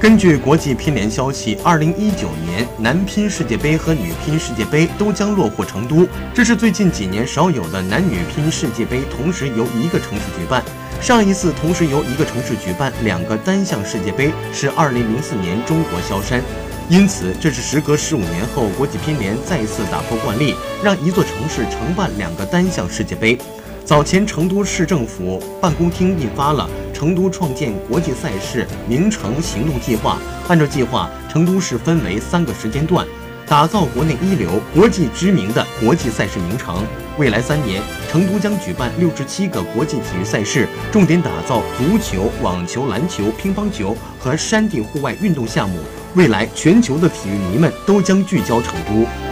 根据国际乒联消息，二零一九年男乒世界杯和女乒世界杯都将落户成都，这是最近几年少有的男女乒世界杯同时由一个城市举办。上一次同时由一个城市举办两个单项世界杯是二零零四年中国萧山，因此这是时隔十五年后国际乒联再次打破惯例，让一座城市承办两个单项世界杯。早前，成都市政府办公厅印发了《成都创建国际赛事名城行动计划》。按照计划，成都市分为三个时间段，打造国内一流、国际知名的国际赛事名城。未来三年，成都将举办六十七个国际体育赛事，重点打造足球、网球、篮球、乒乓球和山地户外运动项目。未来，全球的体育迷们都将聚焦成都。